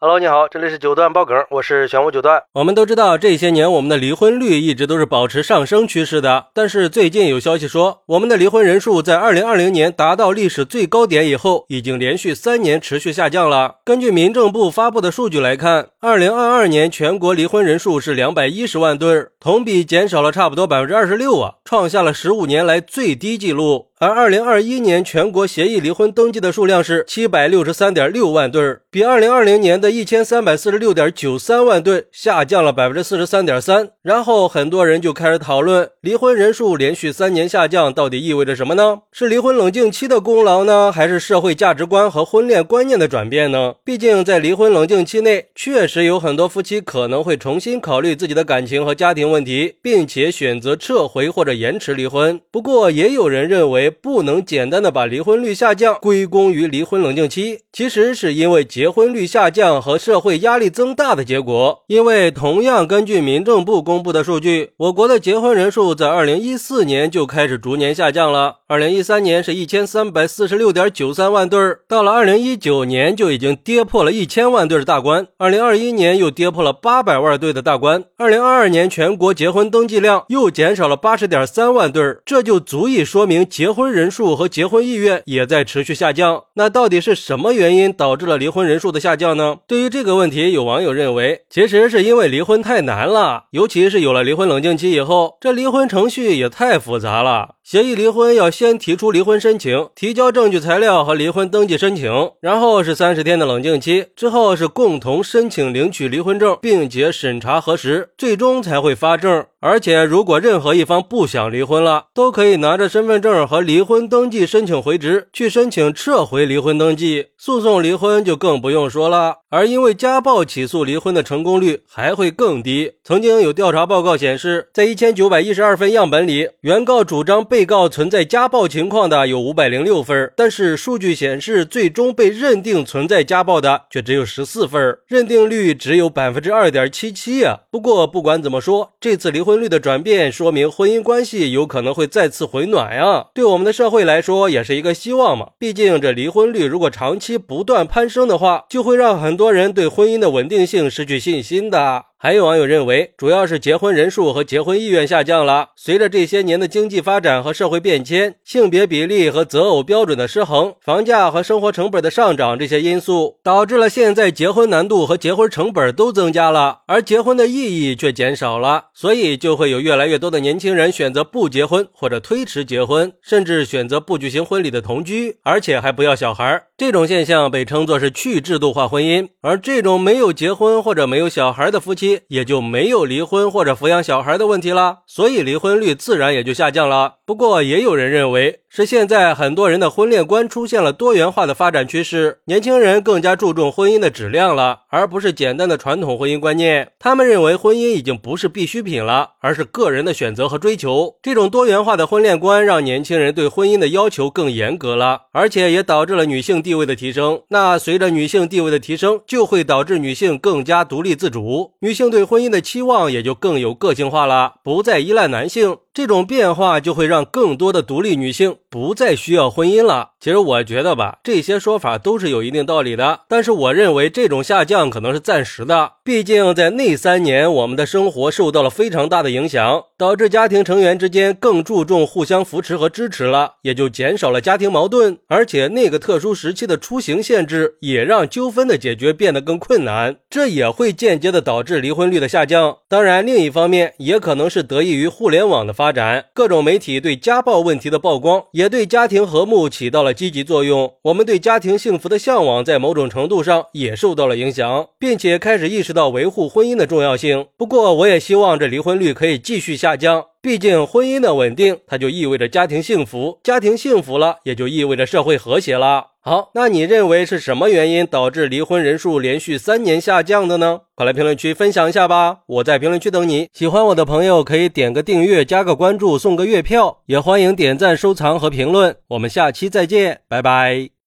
Hello，你好，这里是九段爆梗，我是玄武九段。我们都知道，这些年我们的离婚率一直都是保持上升趋势的。但是最近有消息说，我们的离婚人数在二零二零年达到历史最高点以后，已经连续三年持续下降了。根据民政部发布的数据来看，二零二二年全国离婚人数是两百一十万对，同比减少了差不多百分之二十六啊，创下了十五年来最低纪录。而二零二一年全国协议离婚登记的数量是七百六十三点六万对，比二零二零年的一千三百四十六点九三万对下降了百分之四十三点三。然后很多人就开始讨论，离婚人数连续三年下降到底意味着什么呢？是离婚冷静期的功劳呢，还是社会价值观和婚恋观念的转变呢？毕竟在离婚冷静期内，确实有很多夫妻可能会重新考虑自己的感情和家庭问题，并且选择撤回或者延迟离婚。不过也有人认为。不能简单的把离婚率下降归功于离婚冷静期，其实是因为结婚率下降和社会压力增大的结果。因为同样根据民政部公布的数据，我国的结婚人数在二零一四年就开始逐年下降了。二零一三年是一千三百四十六点九三万对儿，到了二零一九年就已经跌破了一千万对的大关，二零二一年又跌破了八百万对的大关，二零二二年全国结婚登记量又减少了八十点三万对儿，这就足以说明结婚婚人数和结婚意愿也在持续下降。那到底是什么原因导致了离婚人数的下降呢？对于这个问题，有网友认为，其实是因为离婚太难了，尤其是有了离婚冷静期以后，这离婚程序也太复杂了。协议离婚要先提出离婚申请，提交证据材料和离婚登记申请，然后是三十天的冷静期，之后是共同申请领取离婚证，并且审查核实，最终才会发证。而且，如果任何一方不想离婚了，都可以拿着身份证和离婚登记申请回执，去申请撤回离婚登记。诉讼离婚就更不用说了。而因为家暴起诉离婚的成功率还会更低。曾经有调查报告显示，在一千九百一十二份样本里，原告主张被被告存在家暴情况的有五百零六份，但是数据显示，最终被认定存在家暴的却只有十四分，认定率只有百分之二点七七啊。不过不管怎么说，这次离婚。婚率的转变说明婚姻关系有可能会再次回暖呀，对我们的社会来说也是一个希望嘛。毕竟这离婚率如果长期不断攀升的话，就会让很多人对婚姻的稳定性失去信心的。还有网友认为，主要是结婚人数和结婚意愿下降了。随着这些年的经济发展和社会变迁，性别比例和择偶标准的失衡，房价和生活成本的上涨，这些因素导致了现在结婚难度和结婚成本都增加了，而结婚的意义却减少了。所以就会有越来越多的年轻人选择不结婚或者推迟结婚，甚至选择不举行婚礼的同居，而且还不要小孩。这种现象被称作是去制度化婚姻。而这种没有结婚或者没有小孩的夫妻。也就没有离婚或者抚养小孩的问题了，所以离婚率自然也就下降了。不过，也有人认为是现在很多人的婚恋观出现了多元化的发展趋势，年轻人更加注重婚姻的质量了，而不是简单的传统婚姻观念。他们认为婚姻已经不是必需品了，而是个人的选择和追求。这种多元化的婚恋观让年轻人对婚姻的要求更严格了，而且也导致了女性地位的提升。那随着女性地位的提升，就会导致女性更加独立自主，女性对婚姻的期望也就更有个性化了，不再依赖男性。这种变化就会让更多的独立女性不再需要婚姻了。其实我觉得吧，这些说法都是有一定道理的。但是我认为这种下降可能是暂时的，毕竟在那三年，我们的生活受到了非常大的影响，导致家庭成员之间更注重互相扶持和支持了，也就减少了家庭矛盾。而且那个特殊时期的出行限制也让纠纷的解决变得更困难，这也会间接的导致离婚率的下降。当然，另一方面也可能是得益于互联网的发。展各种媒体对家暴问题的曝光，也对家庭和睦起到了积极作用。我们对家庭幸福的向往，在某种程度上也受到了影响，并且开始意识到要维护婚姻的重要性。不过，我也希望这离婚率可以继续下降。毕竟，婚姻的稳定，它就意味着家庭幸福；家庭幸福了，也就意味着社会和谐了。好，那你认为是什么原因导致离婚人数连续三年下降的呢？快来评论区分享一下吧！我在评论区等你。喜欢我的朋友可以点个订阅、加个关注、送个月票，也欢迎点赞、收藏和评论。我们下期再见，拜拜。